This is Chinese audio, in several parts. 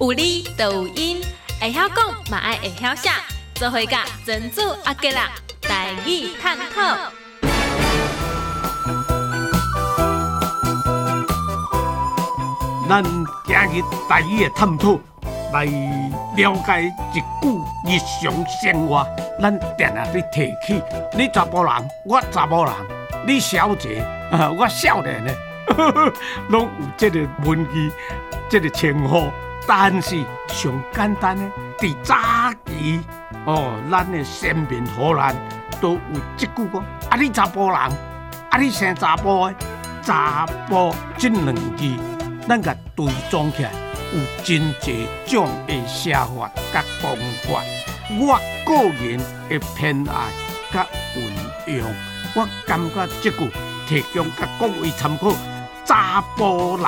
有理就有因，会晓讲嘛爱会晓写，做伙甲珍珠阿吉啦，台语探讨。咱今日台语的探讨，来了解一句日常生活。咱定定咧提起，你查甫人，我查某人，你小姐，啊，我少年的，拢有这个文字，这个称呼。但是上简单的，伫早期哦，咱的先民荷兰都有即句讲：啊，你查甫人，啊，你生查甫的，查甫这两字。咱甲对装起来，有真侪种的写法甲方法。我个人的偏爱甲运用，我感觉这句提供甲各位参考。查甫人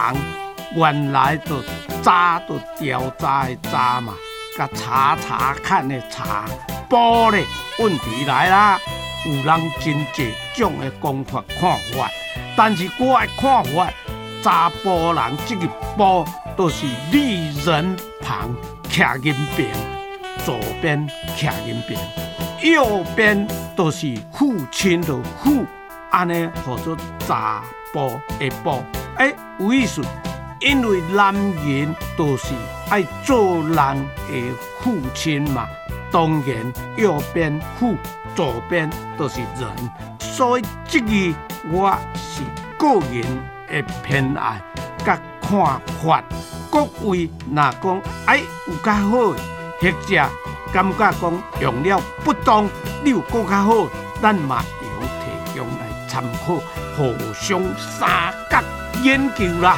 原来就查都调查的查嘛，甲查查看的查，甫咧问题来啦。有人真侪种的讲法看法，但是我的看法。查甫人这个“甫”都是立人旁徛人边，左边徛人边，右边都是父亲的“父”，安尼叫做查甫的“甫”。哎，有意思，因为男人都是爱做人的父亲嘛，当然右边父，左边都是人，所以这个我是个人。的偏爱、甲看法，各位若讲哎有较好，或者感觉讲用了不当，你有更较好，咱嘛会提供来参考，互相三角研究啦。